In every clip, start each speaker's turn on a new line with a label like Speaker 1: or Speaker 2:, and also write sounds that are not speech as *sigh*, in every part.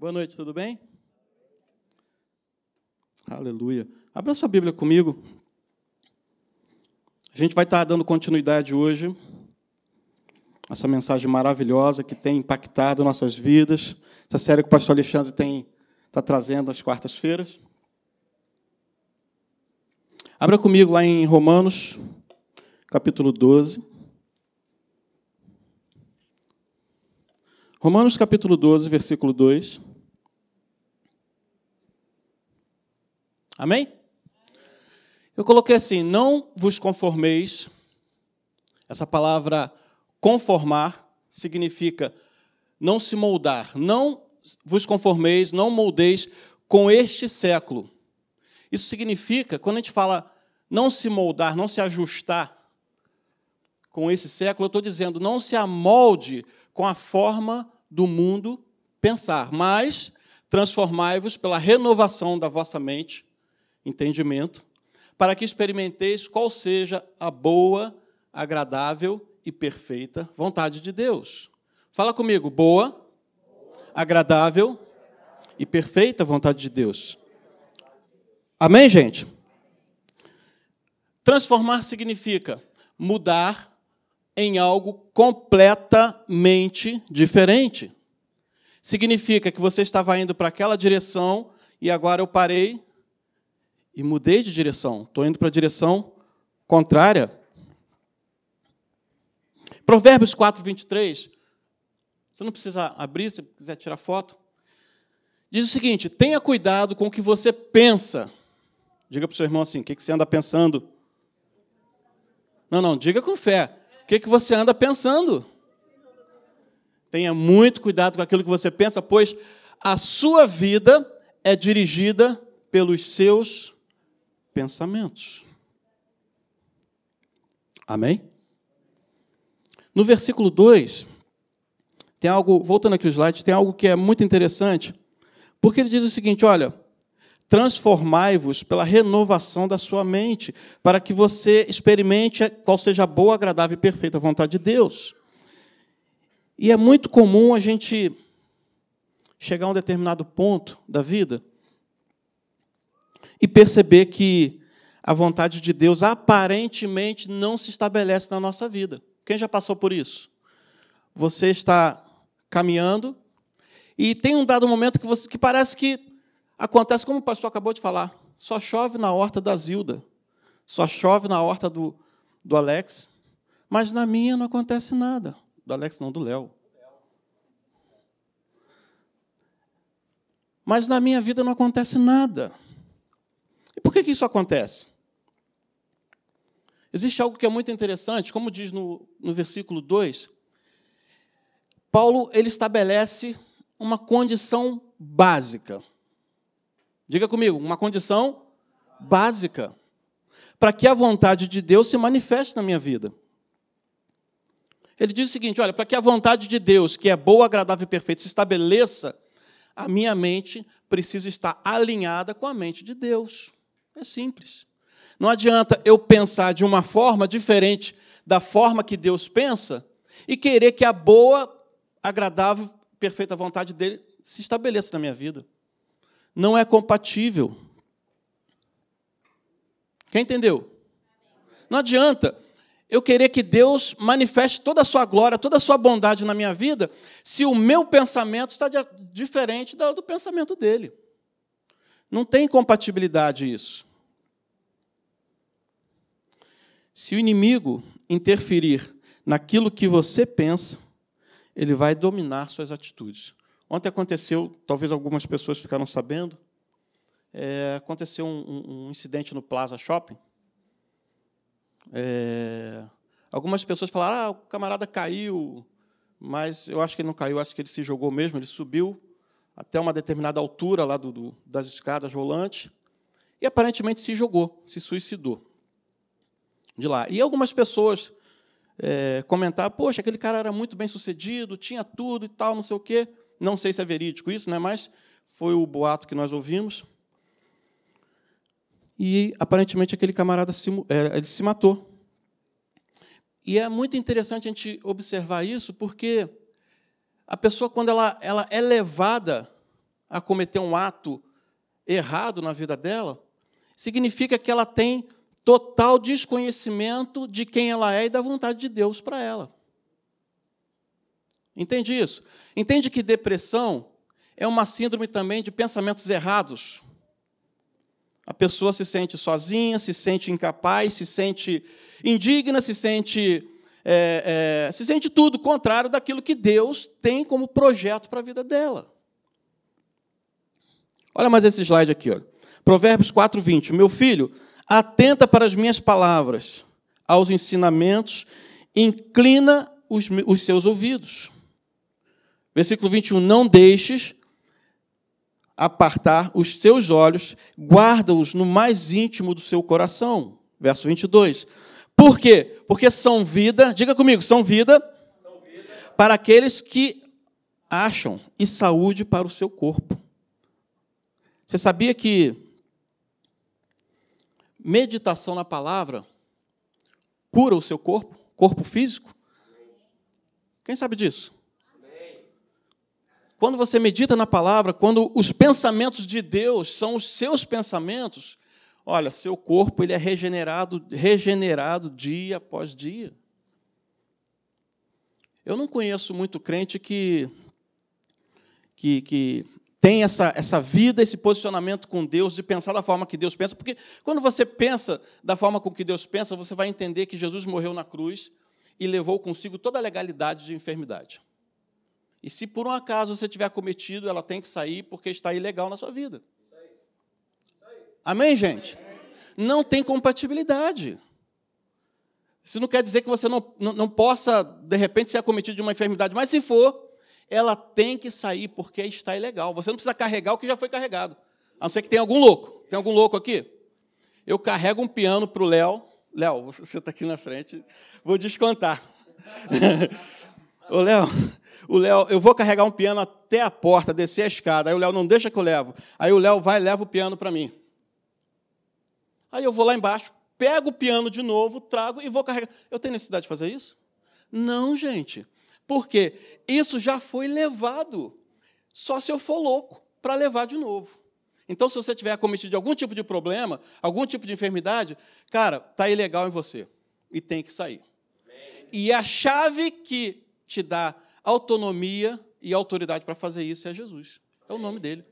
Speaker 1: Boa noite, tudo bem? Aleluia. Abra sua Bíblia comigo. A gente vai estar dando continuidade hoje essa mensagem maravilhosa que tem impactado nossas vidas. Essa série que o pastor Alexandre tem está trazendo às quartas-feiras. Abra comigo lá em Romanos, capítulo 12. Romanos capítulo 12, versículo 2. Amém? Eu coloquei assim: não vos conformeis. Essa palavra conformar significa não se moldar. Não vos conformeis, não moldeis com este século. Isso significa, quando a gente fala não se moldar, não se ajustar com esse século, eu estou dizendo não se amolde com a forma do mundo pensar, mas transformai-vos pela renovação da vossa mente, entendimento, para que experimenteis qual seja a boa, agradável e perfeita vontade de Deus. Fala comigo, boa, agradável e perfeita vontade de Deus. Amém, gente? Transformar significa mudar em algo completamente diferente. Significa que você estava indo para aquela direção e agora eu parei e mudei de direção. Estou indo para a direção contrária. Provérbios 4, 23. Você não precisa abrir, se quiser tirar foto. Diz o seguinte: tenha cuidado com o que você pensa. Diga para o seu irmão assim: o que você anda pensando? Não, não, diga com fé que, que você anda pensando. Tenha muito cuidado com aquilo que você pensa, pois a sua vida é dirigida pelos seus pensamentos. Amém? No versículo 2, tem algo, voltando aqui o slide, tem algo que é muito interessante, porque ele diz o seguinte: olha, transformai-vos pela renovação da sua mente, para que você experimente qual seja a boa, agradável e perfeita vontade de Deus. E é muito comum a gente chegar a um determinado ponto da vida e perceber que a vontade de Deus aparentemente não se estabelece na nossa vida. Quem já passou por isso? Você está caminhando e tem um dado momento que, você, que parece que Acontece como o pastor acabou de falar: só chove na horta da Zilda, só chove na horta do, do Alex, mas na minha não acontece nada. Do Alex, não, do Léo. Mas na minha vida não acontece nada. E por que, que isso acontece? Existe algo que é muito interessante, como diz no, no versículo 2. Paulo ele estabelece uma condição básica. Diga comigo, uma condição básica para que a vontade de Deus se manifeste na minha vida. Ele diz o seguinte: olha, para que a vontade de Deus, que é boa, agradável e perfeita, se estabeleça, a minha mente precisa estar alinhada com a mente de Deus. É simples. Não adianta eu pensar de uma forma diferente da forma que Deus pensa e querer que a boa, agradável, perfeita vontade dele se estabeleça na minha vida não é compatível. Quem entendeu? Não adianta eu querer que Deus manifeste toda a sua glória, toda a sua bondade na minha vida, se o meu pensamento está diferente do pensamento dele. Não tem compatibilidade isso. Se o inimigo interferir naquilo que você pensa, ele vai dominar suas atitudes. Ontem aconteceu, talvez algumas pessoas ficaram sabendo, é, aconteceu um, um, incidente no Plaza Shopping. É, algumas pessoas falaram: ah, o camarada caiu, mas eu acho que ele não caiu, acho que ele se jogou mesmo, ele subiu até uma determinada altura lá do, do, das escadas rolantes e aparentemente se jogou, se suicidou de lá. E algumas pessoas é, comentaram: poxa, aquele cara era muito bem sucedido, tinha tudo e tal, não sei o quê. Não sei se é verídico isso, né, mas foi o boato que nós ouvimos. E aparentemente aquele camarada se, é, ele se matou. E é muito interessante a gente observar isso, porque a pessoa, quando ela, ela é levada a cometer um ato errado na vida dela, significa que ela tem total desconhecimento de quem ela é e da vontade de Deus para ela. Entende isso? Entende que depressão é uma síndrome também de pensamentos errados. A pessoa se sente sozinha, se sente incapaz, se sente indigna, se sente, é, é, se sente tudo contrário daquilo que Deus tem como projeto para a vida dela. Olha mais esse slide aqui. Olha. Provérbios 4, 20. Meu filho, atenta para as minhas palavras, aos ensinamentos, inclina os, os seus ouvidos. Versículo 21. Não deixes apartar os seus olhos, guarda-os no mais íntimo do seu coração. Verso 22. Por quê? Porque são vida, diga comigo, são vida, são vida. para aqueles que acham e saúde para o seu corpo. Você sabia que meditação na palavra cura o seu corpo, corpo físico? Quem sabe disso? Quando você medita na palavra, quando os pensamentos de Deus são os seus pensamentos, olha, seu corpo ele é regenerado, regenerado dia após dia. Eu não conheço muito crente que, que, que tem essa, essa vida, esse posicionamento com Deus, de pensar da forma que Deus pensa, porque quando você pensa da forma com que Deus pensa, você vai entender que Jesus morreu na cruz e levou consigo toda a legalidade de enfermidade. E se por um acaso você tiver cometido, ela tem que sair porque está ilegal na sua vida. Amém, gente? Não tem compatibilidade. Isso não quer dizer que você não, não, não possa, de repente, ser acometido de uma enfermidade, mas se for, ela tem que sair porque está ilegal. Você não precisa carregar o que já foi carregado. A não ser que tenha algum louco. Tem algum louco aqui? Eu carrego um piano para o Léo. Léo, você está aqui na frente. Vou descontar. *laughs* Ô, Léo, o Léo, eu vou carregar um piano até a porta, descer a escada. Aí o Léo não deixa que eu levo. Aí o Léo vai e leva o piano para mim. Aí eu vou lá embaixo, pego o piano de novo, trago e vou carregar. Eu tenho necessidade de fazer isso? Não, gente. Porque isso já foi levado. Só se eu for louco para levar de novo. Então, se você tiver cometido algum tipo de problema, algum tipo de enfermidade, cara, está ilegal em você. E tem que sair. E a chave que te dá autonomia e autoridade para fazer isso é Jesus. É o nome dele.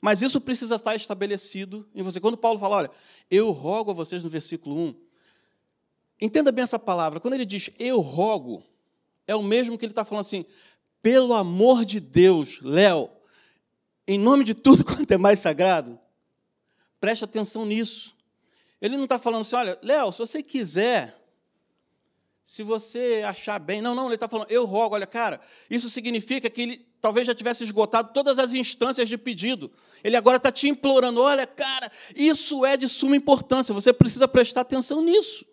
Speaker 1: Mas isso precisa estar estabelecido em você. Quando Paulo fala, olha, eu rogo a vocês no versículo 1, entenda bem essa palavra. Quando ele diz eu rogo, é o mesmo que ele está falando assim, pelo amor de Deus, Léo, em nome de tudo *laughs* quanto é mais sagrado, preste atenção nisso. Ele não está falando assim, olha, Léo, se você quiser, se você achar bem. Não, não, ele está falando, eu rogo, olha, cara, isso significa que ele talvez já tivesse esgotado todas as instâncias de pedido. Ele agora está te implorando, olha, cara, isso é de suma importância, você precisa prestar atenção nisso.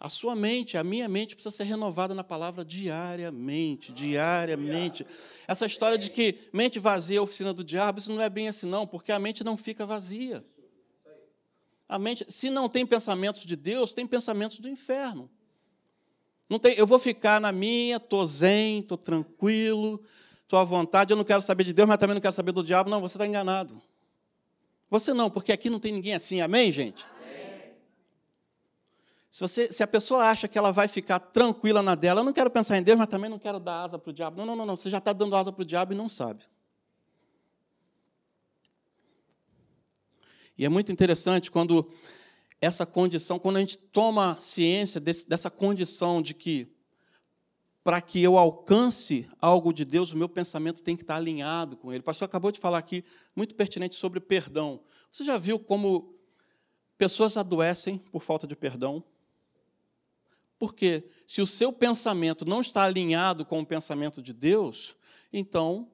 Speaker 1: A sua mente, a minha mente precisa ser renovada na palavra diariamente, diariamente. Essa história de que mente vazia é oficina do diabo, isso não é bem assim não, porque a mente não fica vazia. A mente, se não tem pensamentos de Deus, tem pensamentos do inferno. Não tem, eu vou ficar na minha, estou zen, estou tranquilo, estou à vontade, eu não quero saber de Deus, mas também não quero saber do diabo. Não, você está enganado. Você não, porque aqui não tem ninguém assim. Amém, gente? Se, você, se a pessoa acha que ela vai ficar tranquila na dela, eu não quero pensar em Deus, mas também não quero dar asa para o diabo. Não, não, não, não. Você já está dando asa para o diabo e não sabe. E é muito interessante quando essa condição, quando a gente toma ciência desse, dessa condição de que, para que eu alcance algo de Deus, o meu pensamento tem que estar alinhado com Ele. O pastor acabou de falar aqui, muito pertinente, sobre perdão. Você já viu como pessoas adoecem por falta de perdão? Porque se o seu pensamento não está alinhado com o pensamento de Deus, então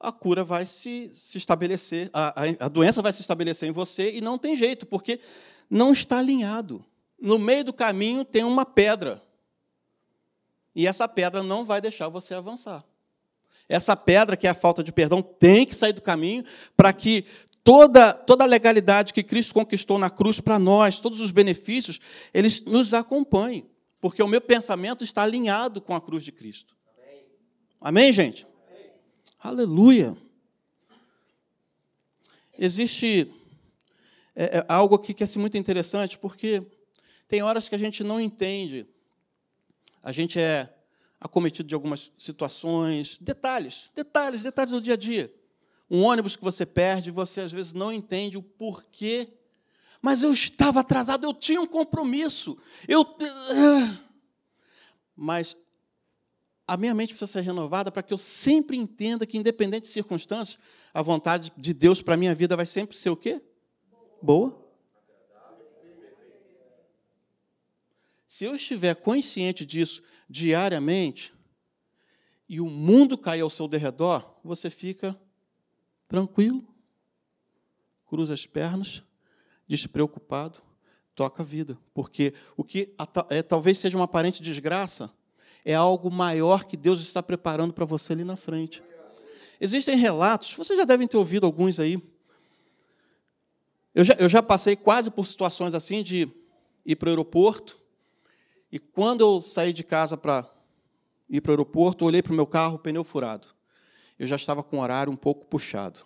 Speaker 1: a cura vai se, se estabelecer, a, a, doença vai se estabelecer em você e não tem jeito, porque não está alinhado. No meio do caminho tem uma pedra. E essa pedra não vai deixar você avançar. Essa pedra, que é a falta de perdão, tem que sair do caminho para que toda, toda a legalidade que Cristo conquistou na cruz para nós, todos os benefícios, eles nos acompanhem porque o meu pensamento está alinhado com a cruz de Cristo. Amém, gente? Amém. Aleluia! Existe é, é algo aqui que é assim, muito interessante, porque tem horas que a gente não entende. A gente é acometido de algumas situações, detalhes, detalhes, detalhes do dia a dia. Um ônibus que você perde, você às vezes não entende o porquê. Mas eu estava atrasado, eu tinha um compromisso. Eu Mas a minha mente precisa ser renovada para que eu sempre entenda que independente de circunstâncias, a vontade de Deus para a minha vida vai sempre ser o quê? Boa. Se eu estiver consciente disso diariamente, e o mundo cair ao seu derredor, você fica tranquilo, cruza as pernas, despreocupado, toca a vida. Porque o que é, talvez seja uma aparente desgraça é algo maior que Deus está preparando para você ali na frente. Existem relatos, vocês já devem ter ouvido alguns aí. Eu já, eu já passei quase por situações assim de ir para o aeroporto, e quando eu saí de casa para ir para o aeroporto, olhei para o meu carro, pneu furado. Eu já estava com o horário um pouco puxado.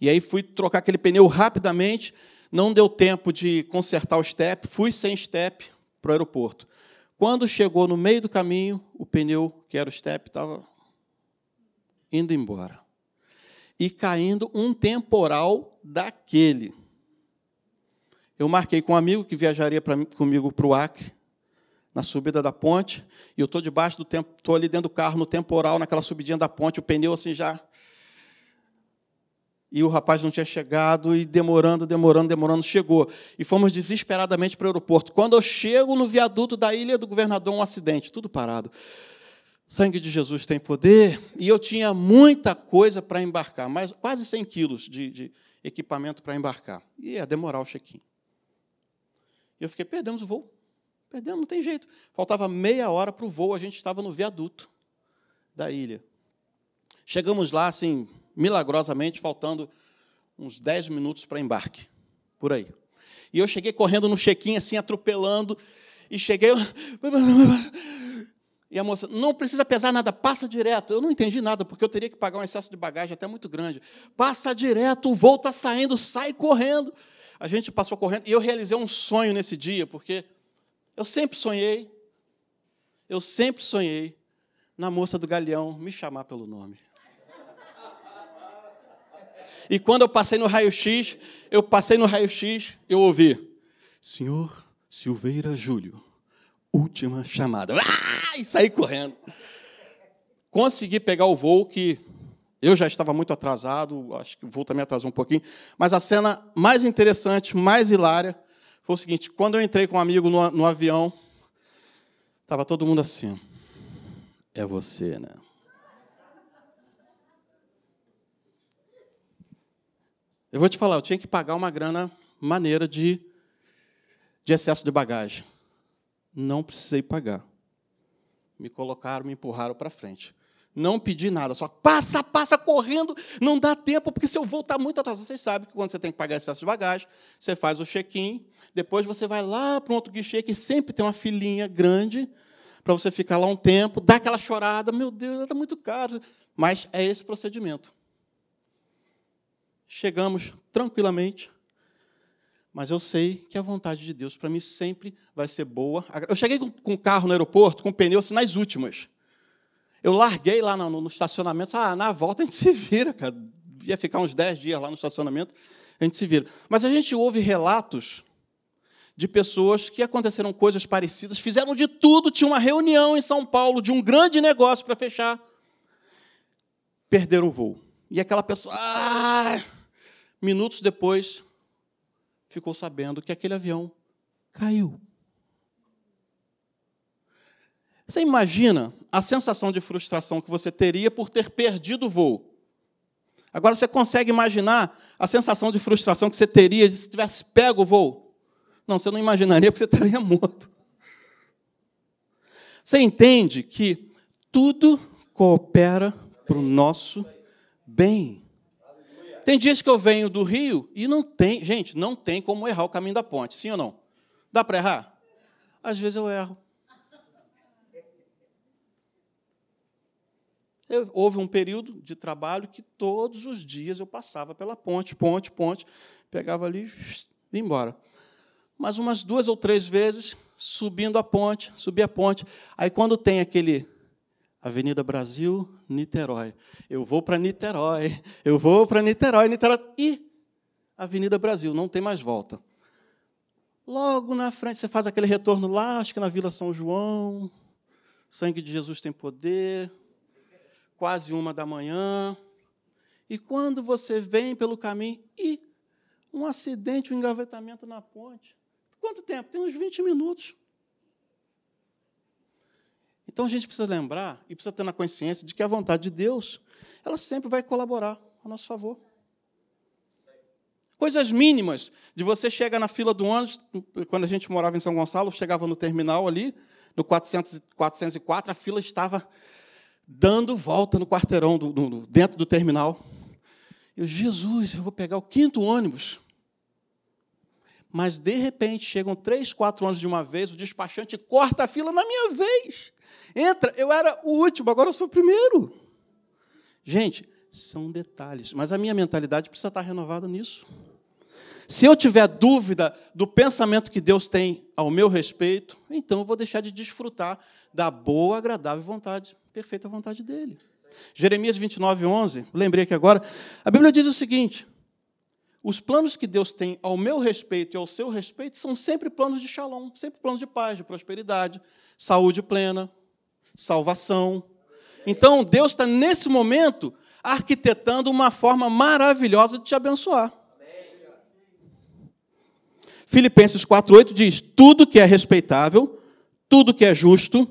Speaker 1: E aí fui trocar aquele pneu rapidamente, não deu tempo de consertar o step, fui sem step para o aeroporto. Quando chegou no meio do caminho, o pneu, que era o step, estava indo embora. E caindo um temporal daquele. Eu marquei com um amigo que viajaria pra, comigo para o Acre, na subida da ponte, e eu estou debaixo do tempo, estou ali dentro do carro no temporal, naquela subidinha da ponte, o pneu assim já. E o rapaz não tinha chegado, e demorando, demorando, demorando, chegou. E fomos desesperadamente para o aeroporto. Quando eu chego no viaduto da ilha do governador, um acidente, tudo parado. Sangue de Jesus tem poder, e eu tinha muita coisa para embarcar, mais, quase 100 quilos de, de equipamento para embarcar. E ia demorar o check-in. E eu fiquei, perdemos o voo. Perdemos, não tem jeito. Faltava meia hora para o voo, a gente estava no viaduto da ilha. Chegamos lá, assim, milagrosamente, faltando uns 10 minutos para embarque, por aí. E eu cheguei correndo no check-in, assim, atropelando, e cheguei. *laughs* E a moça, não precisa pesar nada, passa direto. Eu não entendi nada, porque eu teria que pagar um excesso de bagagem até muito grande. Passa direto, o voo está saindo, sai correndo. A gente passou correndo, e eu realizei um sonho nesse dia, porque eu sempre sonhei, eu sempre sonhei na moça do galeão me chamar pelo nome. E quando eu passei no raio-x, eu passei no raio-x, eu ouvi: Senhor Silveira Júlio, última chamada. Ah! E saí correndo. Consegui pegar o voo que eu já estava muito atrasado, acho que o voo também atrasou um pouquinho. Mas a cena mais interessante, mais hilária, foi o seguinte: quando eu entrei com um amigo no, no avião, estava todo mundo assim. É você, né? Eu vou te falar, eu tinha que pagar uma grana maneira de, de excesso de bagagem. Não precisei pagar. Me colocaram, me empurraram para frente. Não pedi nada, só passa, passa correndo, não dá tempo, porque se eu voltar muito atrás, vocês sabem que quando você tem que pagar excesso de bagagem, você faz o check-in, depois você vai lá para um outro guichê que sempre tem uma filinha grande para você ficar lá um tempo, dá aquela chorada, meu Deus, está muito caro. Mas é esse procedimento. Chegamos tranquilamente, mas eu sei que a vontade de Deus para mim sempre vai ser boa. Eu cheguei com o carro no aeroporto, com pneu assim, nas últimas. Eu larguei lá no, no estacionamento, ah, na volta a gente *laughs* se vira, cara. Ia ficar uns 10 dias lá no estacionamento, a gente se vira. Mas a gente ouve relatos de pessoas que aconteceram coisas parecidas, fizeram de tudo, tinha uma reunião em São Paulo de um grande negócio para fechar, perderam o voo. E aquela pessoa, ah, minutos depois, ficou sabendo que aquele avião caiu. Você imagina a sensação de frustração que você teria por ter perdido o voo. Agora você consegue imaginar a sensação de frustração que você teria se tivesse pego o voo? Não, você não imaginaria porque você estaria morto. Você entende que tudo coopera para o nosso bem. Tem dias que eu venho do Rio e não tem, gente, não tem como errar o caminho da ponte, sim ou não? Dá para errar? Às vezes eu erro. Houve um período de trabalho que todos os dias eu passava pela ponte, ponte, ponte, pegava ali e ia embora. Mas umas duas ou três vezes, subindo a ponte, subia a ponte. Aí quando tem aquele Avenida Brasil, Niterói. Eu vou para Niterói, eu vou para Niterói, Niterói. E Avenida Brasil, não tem mais volta. Logo na frente, você faz aquele retorno lá, acho que na Vila São João. Sangue de Jesus tem poder quase uma da manhã. E quando você vem pelo caminho, e um acidente, um engavetamento na ponte. Quanto tempo? Tem uns 20 minutos. Então a gente precisa lembrar e precisa ter na consciência de que a vontade de Deus, ela sempre vai colaborar a nosso favor. Coisas mínimas, de você chegar na fila do ônibus, quando a gente morava em São Gonçalo, chegava no terminal ali, no 400, 404, a fila estava dando volta no quarteirão, do, do, dentro do terminal. Eu, Jesus, eu vou pegar o quinto ônibus. Mas, de repente, chegam três, quatro ônibus de uma vez, o despachante corta a fila na minha vez. Entra, eu era o último, agora eu sou o primeiro. Gente, são detalhes, mas a minha mentalidade precisa estar renovada nisso. Se eu tiver dúvida do pensamento que Deus tem ao meu respeito, então eu vou deixar de desfrutar da boa, agradável vontade perfeita vontade dele. Jeremias 29, 11, lembrei aqui agora, a Bíblia diz o seguinte: os planos que Deus tem ao meu respeito e ao seu respeito são sempre planos de shalom, sempre planos de paz, de prosperidade, saúde plena, salvação. Então, Deus está, nesse momento, arquitetando uma forma maravilhosa de te abençoar. Filipenses 4,8 diz: tudo que é respeitável, tudo que é justo,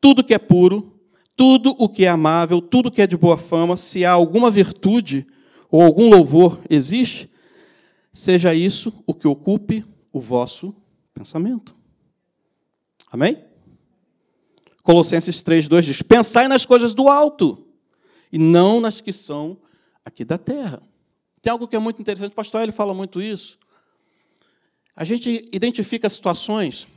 Speaker 1: tudo que é puro, tudo o que é amável, tudo que é de boa fama, se há alguma virtude ou algum louvor existe, seja isso o que ocupe o vosso pensamento. Amém? Colossenses 3:2 diz: "Pensai nas coisas do alto e não nas que são aqui da terra". Tem algo que é muito interessante, o pastor ele fala muito isso. A gente identifica situações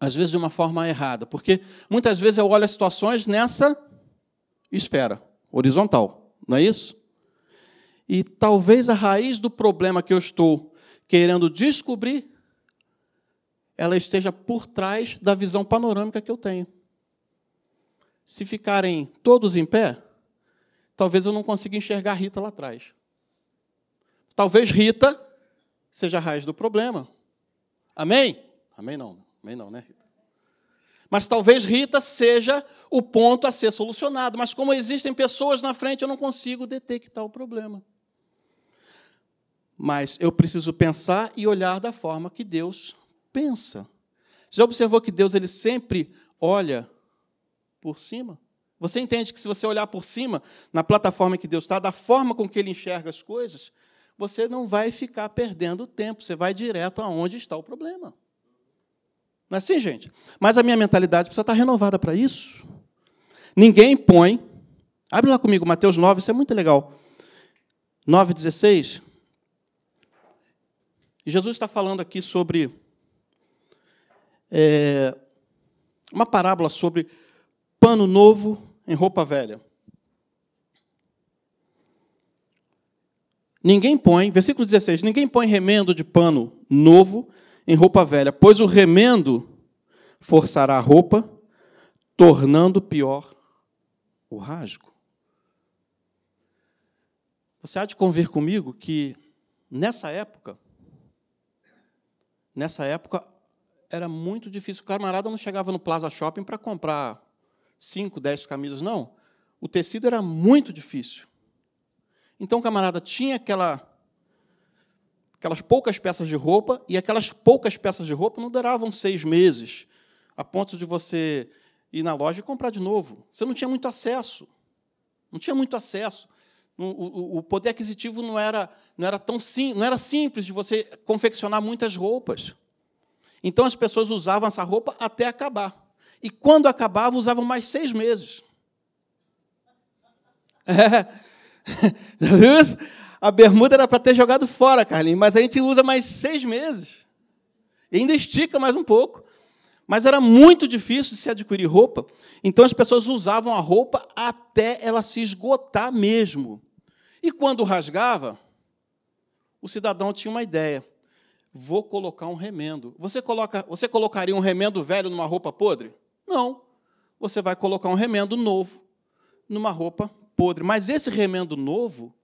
Speaker 1: às vezes de uma forma errada, porque muitas vezes eu olho as situações nessa esfera horizontal, não é isso? E talvez a raiz do problema que eu estou querendo descobrir, ela esteja por trás da visão panorâmica que eu tenho. Se ficarem todos em pé, talvez eu não consiga enxergar Rita lá atrás. Talvez Rita seja a raiz do problema. Amém? Amém não. Também não, né, Rita? Mas talvez Rita seja o ponto a ser solucionado. Mas como existem pessoas na frente, eu não consigo detectar o problema. Mas eu preciso pensar e olhar da forma que Deus pensa. Já observou que Deus ele sempre olha por cima? Você entende que se você olhar por cima, na plataforma que Deus está, da forma com que ele enxerga as coisas, você não vai ficar perdendo tempo, você vai direto aonde está o problema. Não é assim, gente? Mas a minha mentalidade precisa estar renovada para isso. Ninguém põe. Abre lá comigo, Mateus 9, isso é muito legal. 9,16. Jesus está falando aqui sobre é, uma parábola sobre pano novo em roupa velha. Ninguém põe, versículo 16: ninguém põe remendo de pano novo em roupa velha, pois o remendo forçará a roupa, tornando pior o rasgo. Você há de convir comigo que nessa época, nessa época era muito difícil. O camarada não chegava no Plaza Shopping para comprar cinco, dez camisas, não. O tecido era muito difícil. Então o camarada tinha aquela aquelas poucas peças de roupa, e aquelas poucas peças de roupa não duravam seis meses, a ponto de você ir na loja e comprar de novo. Você não tinha muito acesso. Não tinha muito acesso. O, poder aquisitivo não era, não era tão sim, não era simples de você confeccionar muitas roupas. Então as pessoas usavam essa roupa até acabar. E quando acabava, usavam mais seis meses. *laughs* É. A bermuda era para ter jogado fora, Carlinhos, mas a gente usa mais seis meses. E ainda estica mais um pouco. Mas era muito difícil de se adquirir roupa, então as pessoas usavam a roupa até ela se esgotar mesmo. E quando rasgava, o cidadão tinha uma ideia: vou colocar um remendo. Você, coloca, você colocaria um remendo velho numa roupa podre? Não. Você vai colocar um remendo novo numa roupa podre. Mas esse remendo novo,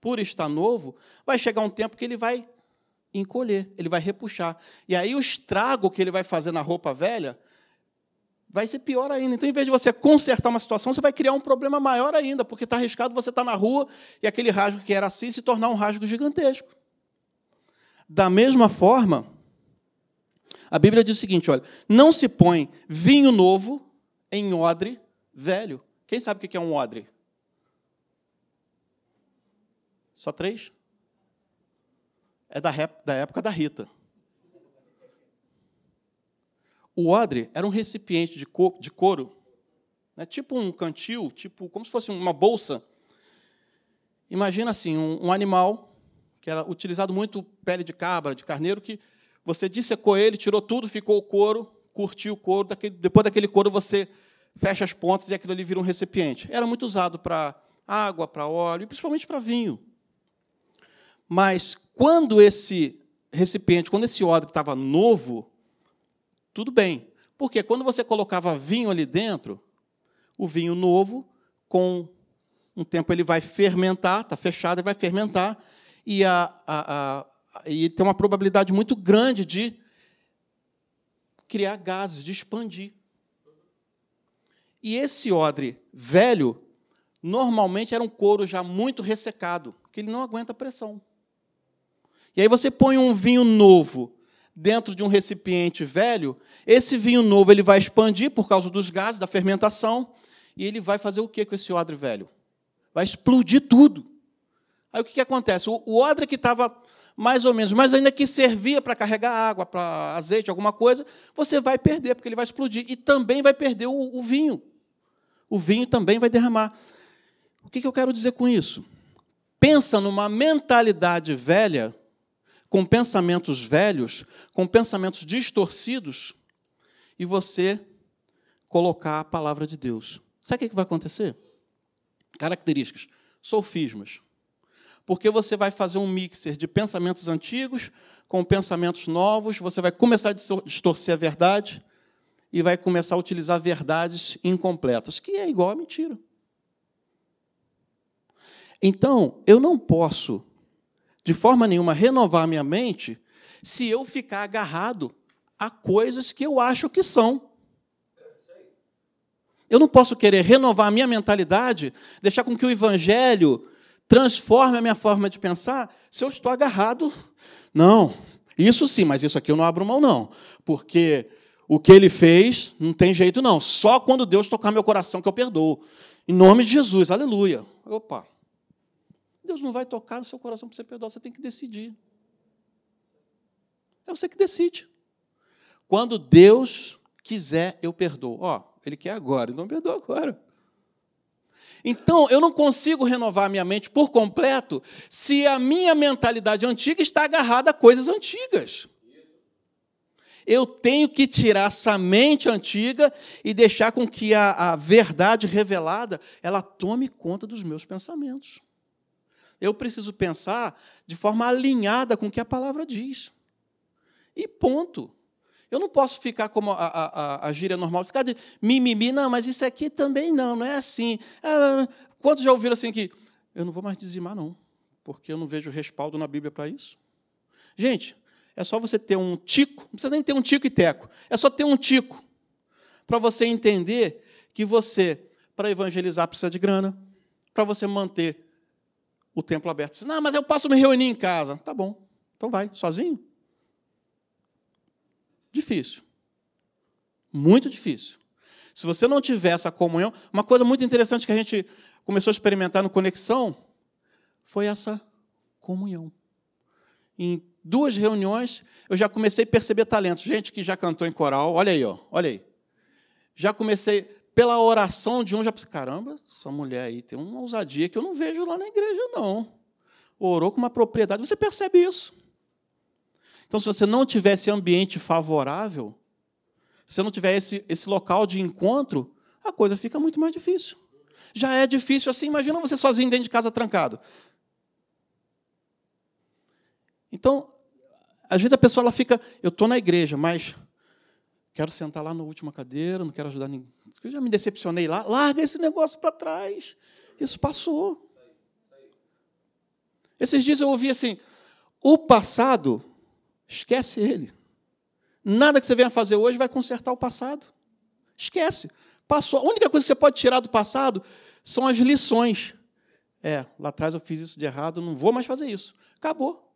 Speaker 1: por estar novo, vai chegar um tempo que ele vai encolher, ele vai repuxar. E aí o estrago que ele vai fazer na roupa velha vai ser pior ainda. Então, em vez de você consertar uma situação, você vai criar um problema maior ainda, porque está arriscado você estar tá na rua e aquele rasgo que era assim se tornar um rasgo gigantesco. Da mesma forma, a Bíblia diz o seguinte: olha, não se põe vinho novo em odre velho. Quem sabe o que é um odre? Só três? É da, da época da Rita. O odre era um recipiente de, co de couro, né, tipo um cantil, tipo como se fosse uma bolsa. Imagina assim, um, um animal que era utilizado muito pele de cabra, de carneiro, que você dissecou ele, tirou tudo, ficou o couro, curtiu o couro, daquele, depois daquele couro você fecha as pontas e aquilo ali vira um recipiente. Era muito usado para água, para óleo, e principalmente para vinho. Mas quando esse recipiente, quando esse odre estava novo, tudo bem. Porque quando você colocava vinho ali dentro, o vinho novo, com um tempo ele vai fermentar, está fechado, ele vai fermentar, e, a, a, a, e tem uma probabilidade muito grande de criar gases, de expandir. E esse odre velho, normalmente era um couro já muito ressecado, que ele não aguenta pressão. E aí você põe um vinho novo dentro de um recipiente velho, esse vinho novo ele vai expandir por causa dos gases da fermentação e ele vai fazer o que com esse odre velho? Vai explodir tudo. Aí o que, que acontece? O, o odre que estava mais ou menos, mas ainda que servia para carregar água, para azeite, alguma coisa, você vai perder, porque ele vai explodir. E também vai perder o, o vinho. O vinho também vai derramar. O que, que eu quero dizer com isso? Pensa numa mentalidade velha com pensamentos velhos, com pensamentos distorcidos, e você colocar a palavra de Deus. Sabe o que vai acontecer? Características: sofismas. Porque você vai fazer um mixer de pensamentos antigos com pensamentos novos, você vai começar a distorcer a verdade e vai começar a utilizar verdades incompletas, que é igual a mentira. Então, eu não posso de forma nenhuma renovar minha mente se eu ficar agarrado a coisas que eu acho que são. Eu não posso querer renovar a minha mentalidade, deixar com que o evangelho transforme a minha forma de pensar, se eu estou agarrado. Não, isso sim, mas isso aqui eu não abro mão, não. Porque o que ele fez não tem jeito, não. Só quando Deus tocar meu coração que eu perdoo. Em nome de Jesus, aleluia. Opa. Deus não vai tocar no seu coração para você perdoar, você tem que decidir. É você que decide. Quando Deus quiser, eu perdoo. Ó, Ele quer agora, então perdoa agora. Então, eu não consigo renovar minha mente por completo se a minha mentalidade antiga está agarrada a coisas antigas. Eu tenho que tirar essa mente antiga e deixar com que a, a verdade revelada ela tome conta dos meus pensamentos eu preciso pensar de forma alinhada com o que a palavra diz. E ponto. Eu não posso ficar como a, a, a gíria normal, ficar de mimimi, não, mas isso aqui também não, não é assim. Ah, quantos já ouviram assim que eu não vou mais dizimar, não, porque eu não vejo respaldo na Bíblia para isso? Gente, é só você ter um tico, não precisa nem ter um tico e teco, é só ter um tico, para você entender que você, para evangelizar, precisa de grana, para você manter o templo aberto. Não, mas eu posso me reunir em casa. Tá bom, então vai, sozinho? Difícil. Muito difícil. Se você não tiver essa comunhão, uma coisa muito interessante que a gente começou a experimentar no Conexão foi essa comunhão. Em duas reuniões, eu já comecei a perceber talentos. Gente que já cantou em coral, olha aí, ó, olha aí. Já comecei, pela oração de um, já pensei, caramba, essa mulher aí tem uma ousadia que eu não vejo lá na igreja, não. Orou com uma propriedade, você percebe isso. Então, se você não tiver esse ambiente favorável, se você não tiver esse, esse local de encontro, a coisa fica muito mais difícil. Já é difícil assim, imagina você sozinho dentro de casa trancado. Então, às vezes a pessoa ela fica, eu estou na igreja, mas quero sentar lá na última cadeira, não quero ajudar ninguém. Eu já me decepcionei lá, larga esse negócio para trás. Isso passou. Esses dias eu ouvi assim: o passado, esquece ele. Nada que você venha fazer hoje vai consertar o passado. Esquece. Passou. A única coisa que você pode tirar do passado são as lições. É, lá atrás eu fiz isso de errado, não vou mais fazer isso. Acabou.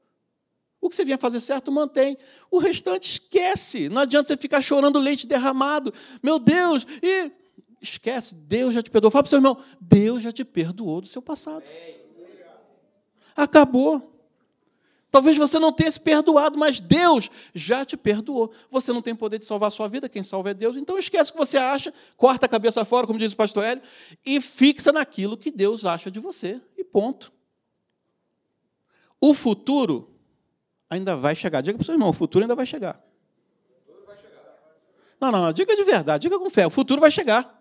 Speaker 1: O que você vinha fazer certo, mantém. O restante, esquece. Não adianta você ficar chorando leite derramado. Meu Deus, e esquece. Deus já te perdoou. Fala para o seu irmão, Deus já te perdoou do seu passado. Acabou. Talvez você não tenha se perdoado, mas Deus já te perdoou. Você não tem poder de salvar a sua vida, quem salva é Deus. Então esquece o que você acha, corta a cabeça fora, como diz o pastor Hélio, e fixa naquilo que Deus acha de você. E ponto. O futuro ainda vai chegar. Diga para o seu irmão, o futuro ainda vai chegar. Não, não, diga de verdade, diga com fé, o futuro vai chegar.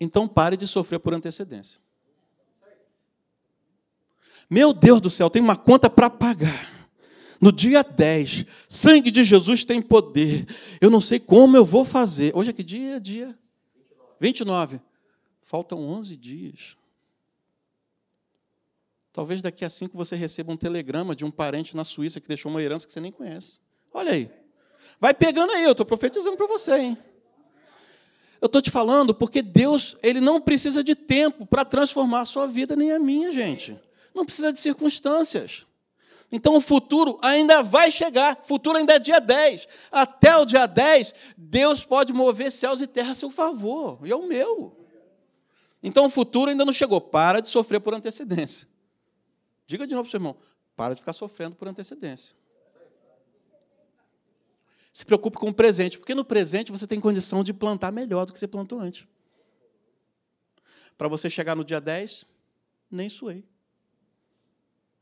Speaker 1: Então pare de sofrer por antecedência. Meu Deus do céu, tem uma conta para pagar. No dia 10, sangue de Jesus tem poder. Eu não sei como eu vou fazer. Hoje é que dia? Dia 29. Faltam 11 dias. Talvez daqui a cinco você receba um telegrama de um parente na Suíça que deixou uma herança que você nem conhece. Olha aí. Vai pegando aí, eu estou profetizando para você, hein? Eu estou te falando porque Deus ele não precisa de tempo para transformar a sua vida, nem a minha, gente. Não precisa de circunstâncias. Então o futuro ainda vai chegar, o futuro ainda é dia 10. Até o dia 10, Deus pode mover céus e terra a seu favor, e é o meu. Então o futuro ainda não chegou. Para de sofrer por antecedência. Diga de novo para o seu irmão: para de ficar sofrendo por antecedência. Se preocupe com o presente, porque no presente você tem condição de plantar melhor do que você plantou antes. Para você chegar no dia 10, nem suei.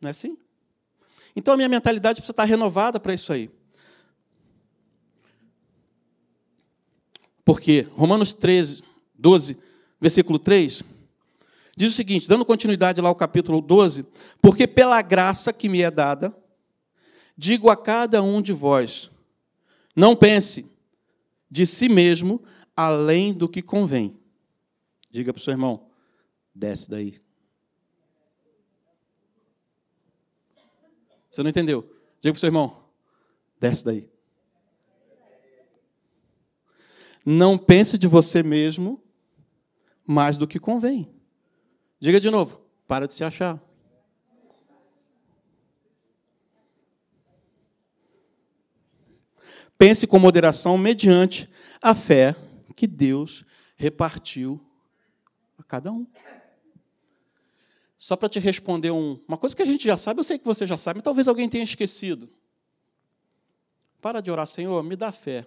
Speaker 1: Não é assim? Então a minha mentalidade precisa estar renovada para isso aí. Porque Romanos 13, 12, versículo 3 Diz o seguinte, dando continuidade lá ao capítulo 12: Porque pela graça que me é dada, digo a cada um de vós: não pense de si mesmo além do que convém. Diga para o seu irmão: desce daí. Você não entendeu? Diga para o seu irmão: desce daí. Não pense de você mesmo mais do que convém. Diga de novo, para de se achar. Pense com moderação mediante a fé que Deus repartiu a cada um. Só para te responder um, uma coisa que a gente já sabe, eu sei que você já sabe, mas talvez alguém tenha esquecido. Para de orar, Senhor, me dá fé.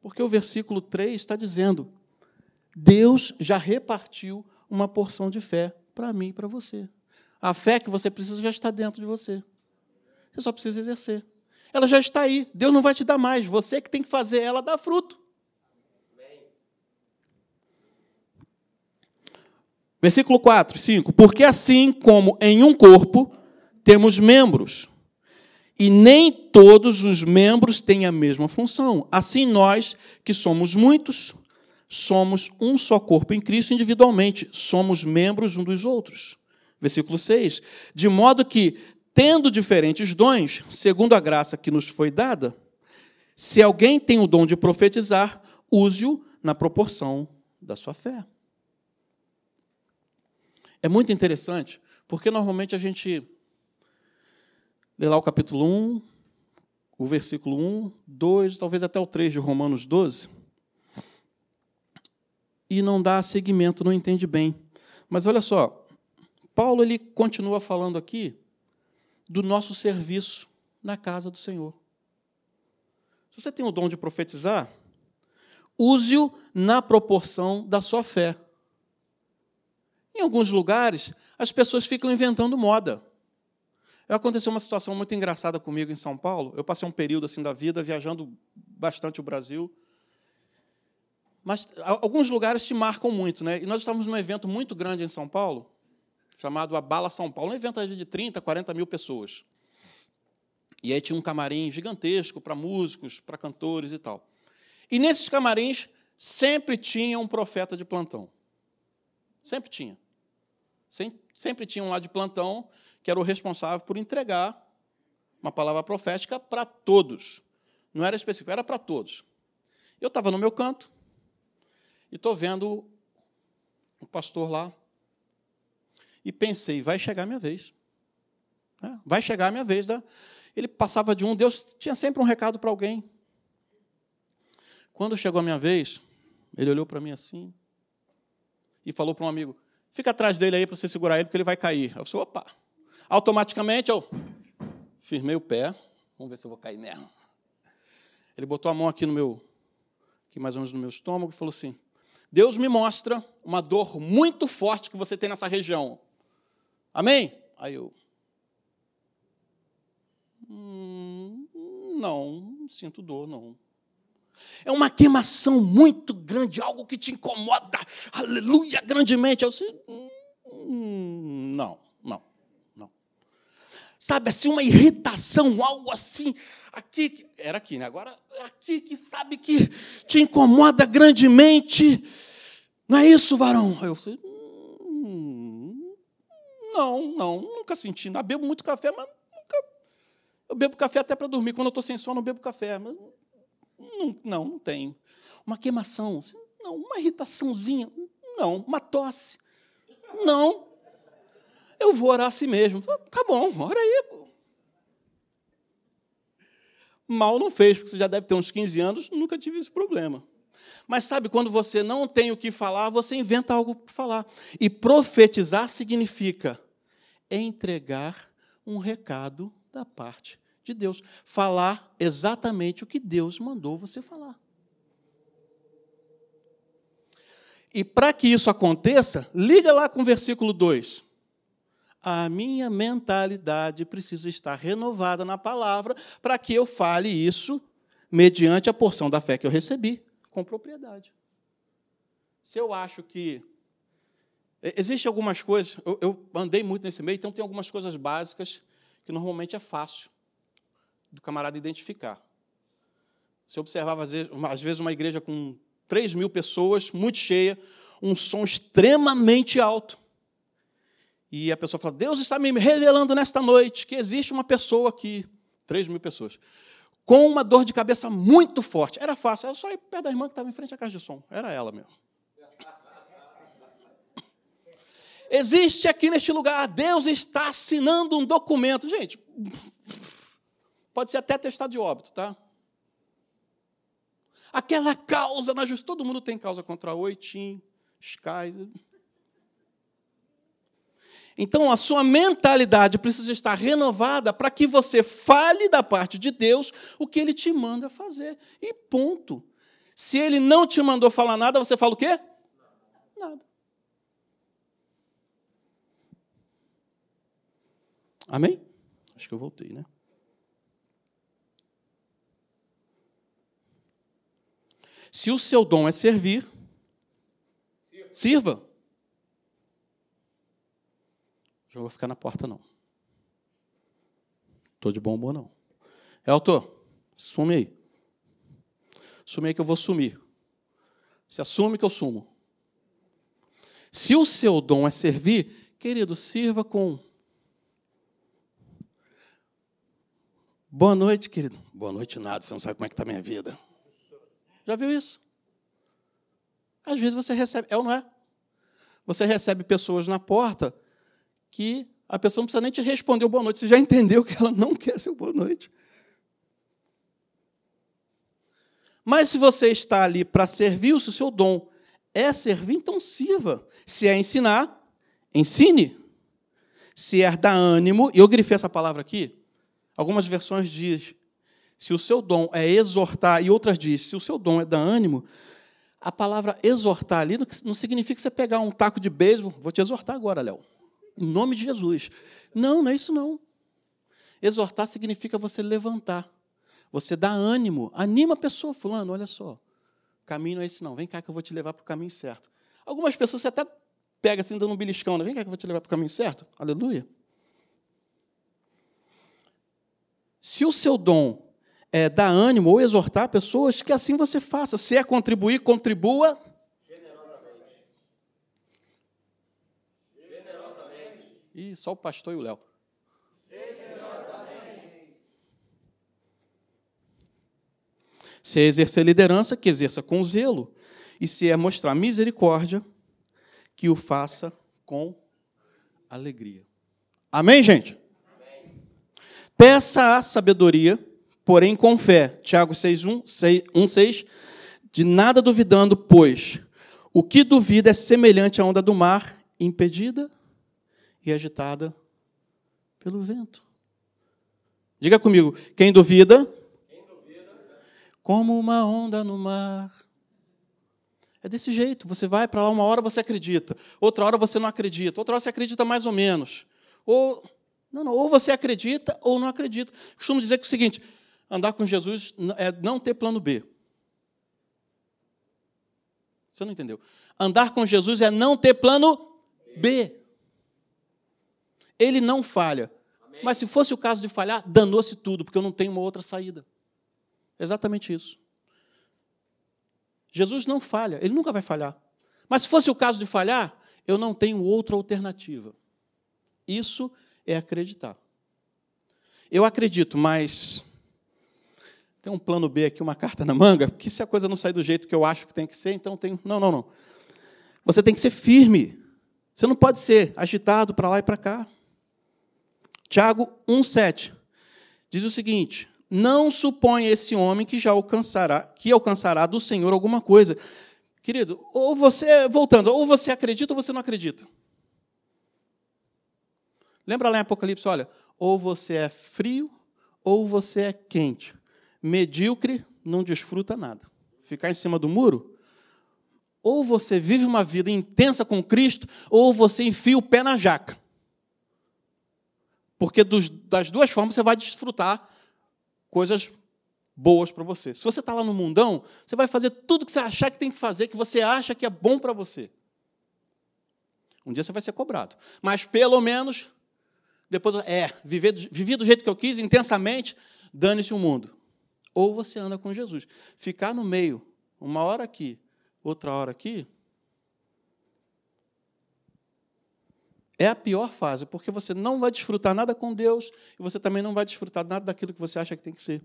Speaker 1: Porque o versículo 3 está dizendo: Deus já repartiu uma porção de fé para mim e para você. A fé que você precisa já está dentro de você. Você só precisa exercer. Ela já está aí. Deus não vai te dar mais. Você que tem que fazer ela dar fruto. Versículo 4, 5. Porque assim como em um corpo temos membros, e nem todos os membros têm a mesma função, assim nós, que somos muitos, somos um só corpo em Cristo individualmente, somos membros um dos outros. Versículo 6. De modo que, tendo diferentes dons, segundo a graça que nos foi dada, se alguém tem o dom de profetizar, use-o na proporção da sua fé. É muito interessante, porque normalmente a gente lê lá o capítulo 1, o versículo 1, 2, talvez até o 3 de Romanos 12 e não dá seguimento, não entende bem. Mas olha só, Paulo ele continua falando aqui do nosso serviço na casa do Senhor. Se você tem o dom de profetizar, use-o na proporção da sua fé. Em alguns lugares, as pessoas ficam inventando moda. Aconteceu uma situação muito engraçada comigo em São Paulo. Eu passei um período assim da vida viajando bastante o Brasil. Mas alguns lugares te marcam muito, né? E nós estávamos num evento muito grande em São Paulo, chamado A Bala São Paulo, um evento de 30, 40 mil pessoas. E aí tinha um camarim gigantesco para músicos, para cantores e tal. E nesses camarins sempre tinha um profeta de plantão. Sempre tinha. Sempre tinha um lá de plantão que era o responsável por entregar uma palavra profética para todos. Não era específico, era para todos. Eu estava no meu canto e estou vendo o pastor lá e pensei, vai chegar a minha vez. Né? Vai chegar a minha vez. Da... Ele passava de um, Deus tinha sempre um recado para alguém. Quando chegou a minha vez, ele olhou para mim assim e falou para um amigo: Fica atrás dele aí para você segurar ele, porque ele vai cair. Eu falei: opa. Automaticamente eu firmei o pé. Vamos ver se eu vou cair mesmo. Ele botou a mão aqui no meu, aqui mais ou menos no meu estômago e falou assim: Deus me mostra uma dor muito forte que você tem nessa região. Amém? Aí eu. Hum, não, não sinto dor, não. É uma queimação muito grande, algo que te incomoda, aleluia, grandemente. Eu disse, hum, não. Sabe assim, uma irritação, algo assim, aqui, era aqui, né? Agora, aqui que sabe que te incomoda grandemente. Não é isso, varão? Eu disse, hum, não, não, nunca senti. Eu bebo muito café, mas nunca. Eu bebo café até para dormir. Quando eu estou sem sono, eu bebo café. Mas não, não, não tenho. Uma queimação? Não. Uma irritaçãozinha? Não. Uma tosse? Não. Eu vou orar a si mesmo. Tá bom, ora aí. Mal não fez, porque você já deve ter uns 15 anos, nunca tive esse problema. Mas sabe, quando você não tem o que falar, você inventa algo para falar. E profetizar significa entregar um recado da parte de Deus. Falar exatamente o que Deus mandou você falar. E para que isso aconteça, liga lá com o versículo 2. A minha mentalidade precisa estar renovada na palavra para que eu fale isso mediante a porção da fé que eu recebi, com propriedade. Se eu acho que. Existem algumas coisas, eu, eu andei muito nesse meio, então tem algumas coisas básicas que normalmente é fácil do camarada identificar. Você observava, às vezes, uma igreja com 3 mil pessoas, muito cheia, um som extremamente alto. E a pessoa fala: Deus está me revelando nesta noite que existe uma pessoa aqui, 3 mil pessoas, com uma dor de cabeça muito forte. Era fácil, era só ir perto da irmã que estava em frente à caixa de som. Era ela mesmo. Existe aqui neste lugar, Deus está assinando um documento. Gente, Pode ser até testado de óbito, tá? Aquela causa na justiça. Todo mundo tem causa contra Oitim, Sky. Então, a sua mentalidade precisa estar renovada para que você fale da parte de Deus o que Ele te manda fazer. E ponto. Se Ele não te mandou falar nada, você fala o quê? Nada. Amém? Acho que eu voltei, né? Se o seu dom é servir, sirva. Já vou ficar na porta, não. Estou de bom humor, não. Elton, sume aí. Sume aí que eu vou sumir. Se assume que eu sumo. Se o seu dom é servir, querido, sirva com. Boa noite, querido. Boa noite, nada, você não sabe como é que está a minha vida. Já viu isso? Às vezes você recebe, é ou não é? Você recebe pessoas na porta que a pessoa não precisa nem te responder o boa noite, você já entendeu que ela não quer seu boa noite. Mas se você está ali para servir, se o seu dom é servir, então sirva. Se é ensinar, ensine. Se é dar ânimo, e eu grifei essa palavra aqui, algumas versões diz se o seu dom é exortar, e outras diz, se o seu dom é dar ânimo, a palavra exortar ali não significa você pegar um taco de beisebol, vou te exortar agora, Léo, em nome de Jesus. Não, não é isso não. Exortar significa você levantar. Você dá ânimo, anima a pessoa, fulano, olha só. O caminho não é esse não. Vem cá que eu vou te levar para o caminho certo. Algumas pessoas você até pega assim, dando um beliscão, né? Vem cá que eu vou te levar para o caminho certo. Aleluia. Se o seu dom é dar ânimo ou exortar pessoas, que assim você faça. Se é contribuir, contribua. Ih, só o pastor e o Léo. Se é exercer liderança, que exerça com zelo. E se é mostrar misericórdia, que o faça com alegria. Amém, gente? Amém. Peça a sabedoria, porém com fé. Tiago 6, 1, 6, 1, 6. De nada duvidando, pois o que duvida é semelhante à onda do mar, impedida e agitada pelo vento. Diga comigo, quem duvida, como uma onda no mar. É desse jeito. Você vai para lá, uma hora você acredita, outra hora você não acredita, outra hora você acredita mais ou menos. Ou, não, não, ou você acredita ou não acredita. Costumo dizer que é o seguinte: andar com Jesus é não ter plano B. Você não entendeu? Andar com Jesus é não ter plano B. Ele não falha. Mas se fosse o caso de falhar, danou-se tudo, porque eu não tenho uma outra saída. Exatamente isso. Jesus não falha, ele nunca vai falhar. Mas se fosse o caso de falhar, eu não tenho outra alternativa. Isso é acreditar. Eu acredito, mas tem um plano B aqui, uma carta na manga, que se a coisa não sair do jeito que eu acho que tem que ser, então tem. Não, não, não. Você tem que ser firme. Você não pode ser agitado para lá e para cá. Tiago 1,7 diz o seguinte: não supõe esse homem que já alcançará, que alcançará do Senhor alguma coisa. Querido, ou você, voltando, ou você acredita ou você não acredita. Lembra lá em Apocalipse, olha, ou você é frio ou você é quente. Medíocre não desfruta nada. Ficar em cima do muro, ou você vive uma vida intensa com Cristo, ou você enfia o pé na jaca. Porque dos, das duas formas você vai desfrutar coisas boas para você. Se você está lá no mundão, você vai fazer tudo que você achar que tem que fazer, que você acha que é bom para você. Um dia você vai ser cobrado. Mas pelo menos, depois, é, viver, do jeito que eu quis, intensamente, dane-se o mundo. Ou você anda com Jesus. Ficar no meio, uma hora aqui, outra hora aqui, é a pior fase, porque você não vai desfrutar nada com Deus e você também não vai desfrutar nada daquilo que você acha que tem que ser.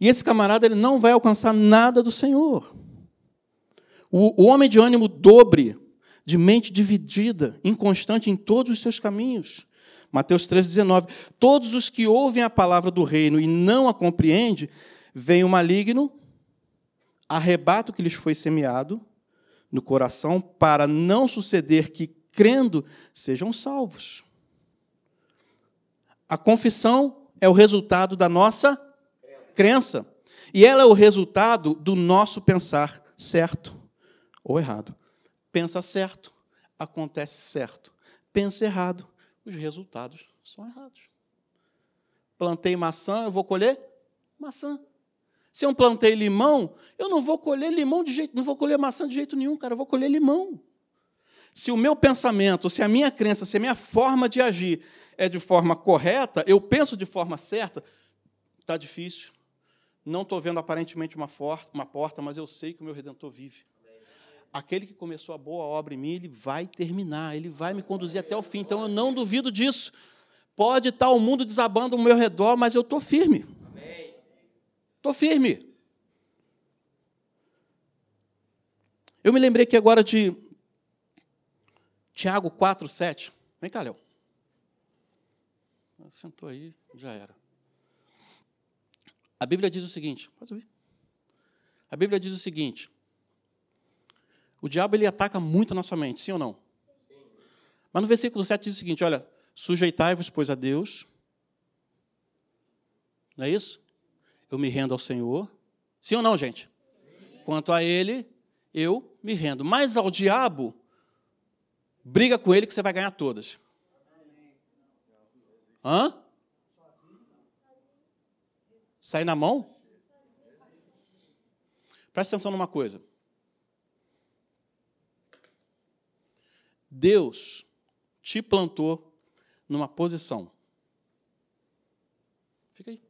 Speaker 1: E esse camarada ele não vai alcançar nada do Senhor. O, homem de ânimo dobre, de mente dividida, inconstante em todos os seus caminhos. Mateus 3,19. Todos os que ouvem a palavra do reino e não a compreendem, vem o maligno, arrebata o que lhes foi semeado no coração, para não suceder que crendo, sejam salvos. A confissão é o resultado da nossa crença. E ela é o resultado do nosso pensar certo ou errado. Pensa certo, acontece certo. Pensa errado, os resultados são errados. Plantei maçã, eu vou colher maçã. Se eu plantei limão, eu não vou colher limão de jeito, não vou colher maçã de jeito nenhum, cara, eu vou colher limão. Se o meu pensamento, se a minha crença, se a minha forma de agir é de forma correta, eu penso de forma certa, está difícil. Não estou vendo aparentemente uma, uma porta, mas eu sei que o meu Redentor vive. Aquele que começou a boa obra em mim, ele vai terminar, ele vai me conduzir até o fim. Então eu não duvido disso. Pode estar o mundo desabando ao meu redor, mas eu estou firme. Estou firme. Eu me lembrei aqui agora de Tiago 4, 7. Vem cá, Léo. Sentou aí, já era. A Bíblia diz o seguinte, pode ouvir. A Bíblia diz o seguinte: o diabo ele ataca muito a nossa mente, sim ou não? Mas no versículo 7 diz o seguinte: olha, sujeitai-vos, pois, a Deus. Não é isso? Eu me rendo ao Senhor. Sim ou não, gente? Quanto a ele, eu me rendo. Mas ao diabo, Briga com ele que você vai ganhar todas. Hã? Sair na mão? Presta atenção numa coisa. Deus te plantou numa posição. Fica aí.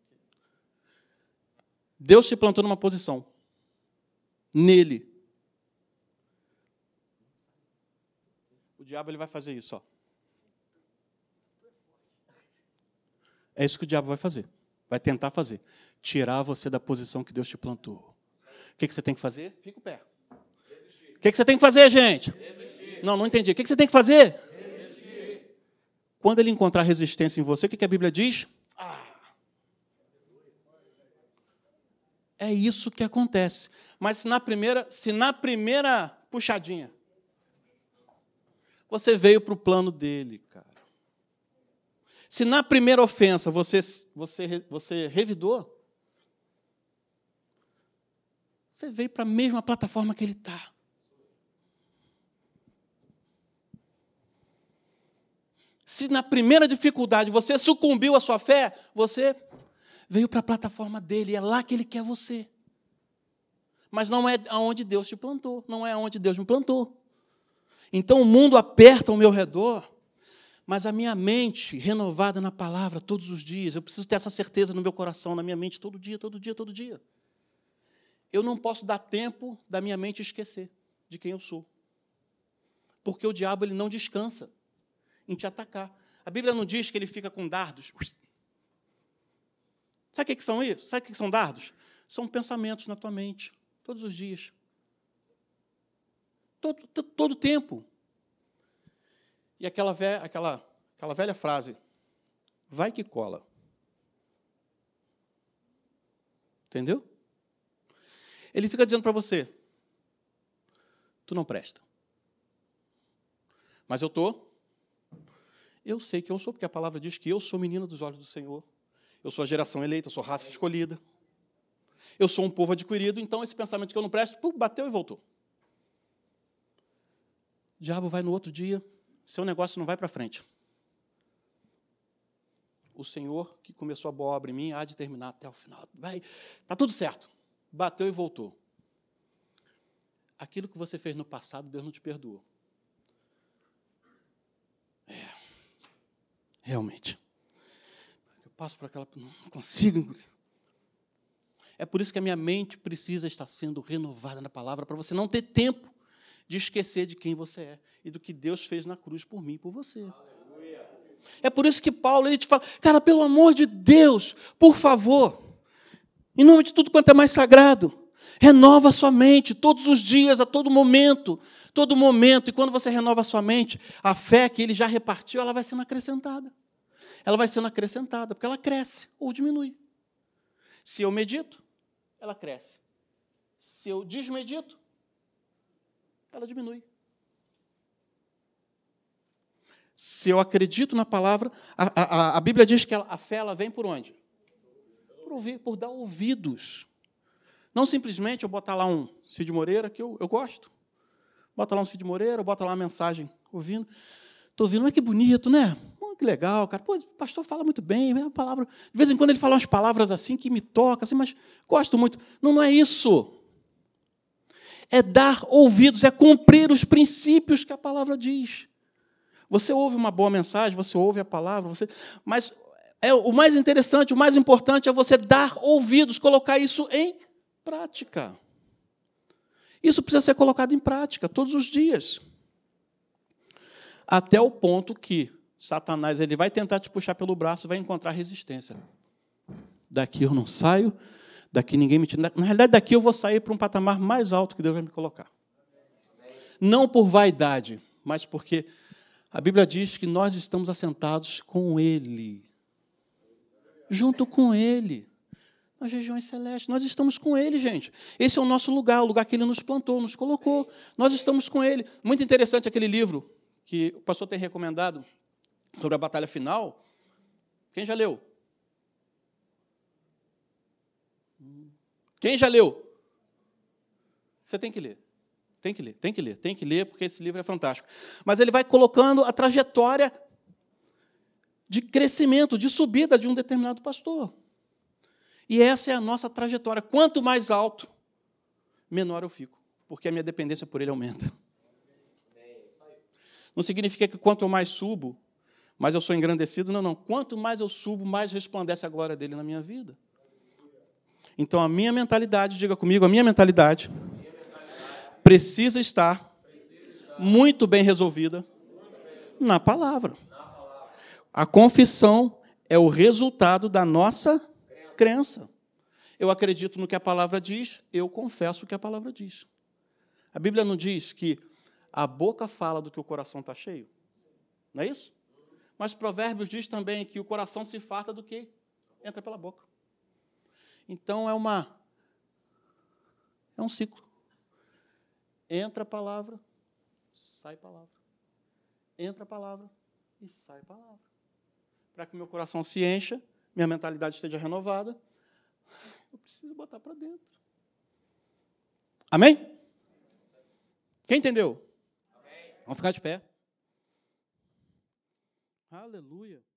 Speaker 1: Deus te plantou numa posição. Nele. Diabo ele vai fazer isso, ó. É isso que o diabo vai fazer. Vai tentar fazer. Tirar você da posição que Deus te plantou. O que, que você tem que fazer? Fica o pé. O que, que você tem que fazer, gente? Não, não entendi. O que, que você tem que fazer? Quando ele encontrar resistência em você, o que, que a Bíblia diz? Ah. É isso que acontece. Mas se na primeira, se na primeira puxadinha você veio para o plano dele, cara. Se na primeira ofensa você, você, você revidou, você veio para a mesma plataforma que ele está. Se na primeira dificuldade você sucumbiu à sua fé, você veio para a plataforma dele, é lá que ele quer você. Mas não é aonde Deus te plantou, não é aonde Deus me plantou. Então o mundo aperta ao meu redor mas a minha mente renovada na palavra todos os dias, eu preciso ter essa certeza no meu coração, na minha mente, todo dia, todo dia, todo dia. Eu não posso dar tempo da minha mente esquecer de quem eu sou. Porque o diabo ele não descansa em te atacar. A Bíblia não diz que ele fica com dardos. Sabe o que são isso? Sabe o que são dardos? São pensamentos na tua mente, todos os dias. Todo, todo, tempo. E aquela, velha, aquela, aquela velha frase, vai que cola. Entendeu? Ele fica dizendo para você, tu não presta. Mas eu estou. Eu sei que eu sou, porque a palavra diz que eu sou menina dos olhos do Senhor. Eu sou a geração eleita, eu sou raça escolhida. Eu sou um povo adquirido, então esse pensamento que eu não presto, pum, bateu e voltou. Diabo vai no outro dia, seu negócio não vai para frente. O Senhor que começou a boa obra em mim há de terminar até o final. Vai, tá tudo certo. Bateu e voltou. Aquilo que você fez no passado, Deus não te perdoou. É, realmente. Eu passo por aquela. Não consigo engolir. É por isso que a minha mente precisa estar sendo renovada na palavra, para você não ter tempo de esquecer de quem você é e do que Deus fez na cruz por mim e por você. É por isso que Paulo ele te fala, cara, pelo amor de Deus, por favor, em nome de tudo quanto é mais sagrado, renova a sua mente todos os dias, a todo momento, todo momento. E quando você renova a sua mente, a fé que ele já repartiu, ela vai sendo acrescentada. Ela vai sendo acrescentada, porque ela cresce ou diminui. Se eu medito, ela cresce. Se eu desmedito, ela diminui. Se eu acredito na palavra, a, a, a Bíblia diz que a fé ela vem por onde? Por ouvir, por dar ouvidos. Não simplesmente eu botar lá um Cid Moreira, que eu, eu gosto. Bota lá um Cid Moreira, bota lá uma mensagem ouvindo. Estou ouvindo, mas que bonito, né? Que legal, cara. Pô, o pastor fala muito bem, é uma palavra. De vez em quando ele fala umas palavras assim que me tocam, assim, mas gosto muito. Não, não é isso é dar ouvidos, é cumprir os princípios que a palavra diz. Você ouve uma boa mensagem, você ouve a palavra, você, mas é o mais interessante, o mais importante é você dar ouvidos, colocar isso em prática. Isso precisa ser colocado em prática todos os dias. Até o ponto que Satanás ele vai tentar te puxar pelo braço, vai encontrar resistência. Daqui eu não saio, Daqui ninguém me tira. Na realidade, daqui eu vou sair para um patamar mais alto que Deus vai me colocar. Não por vaidade, mas porque a Bíblia diz que nós estamos assentados com Ele. Junto com Ele. Nas regiões celestes. Nós estamos com Ele, gente. Esse é o nosso lugar, o lugar que Ele nos plantou, nos colocou. Nós estamos com Ele. Muito interessante aquele livro que o pastor tem recomendado sobre a batalha final. Quem já leu? Quem já leu? Você tem que ler. Tem que ler, tem que ler, tem que ler, porque esse livro é fantástico. Mas ele vai colocando a trajetória de crescimento, de subida de um determinado pastor. E essa é a nossa trajetória. Quanto mais alto, menor eu fico, porque a minha dependência por Ele aumenta. Não significa que quanto mais subo, mais eu sou engrandecido. Não, não. Quanto mais eu subo, mais resplandece a glória dele na minha vida. Então a minha mentalidade, diga comigo, a minha mentalidade precisa estar muito bem resolvida na palavra. A confissão é o resultado da nossa crença. Eu acredito no que a palavra diz, eu confesso o que a palavra diz. A Bíblia não diz que a boca fala do que o coração está cheio? Não é isso? Mas Provérbios diz também que o coração se farta do que entra pela boca. Então é uma é um ciclo. Entra a palavra, sai a palavra. Entra a palavra e sai a palavra. Para que meu coração se encha, minha mentalidade esteja renovada, eu preciso botar para dentro. Amém? Quem entendeu? Amém. Vamos ficar de pé. Aleluia.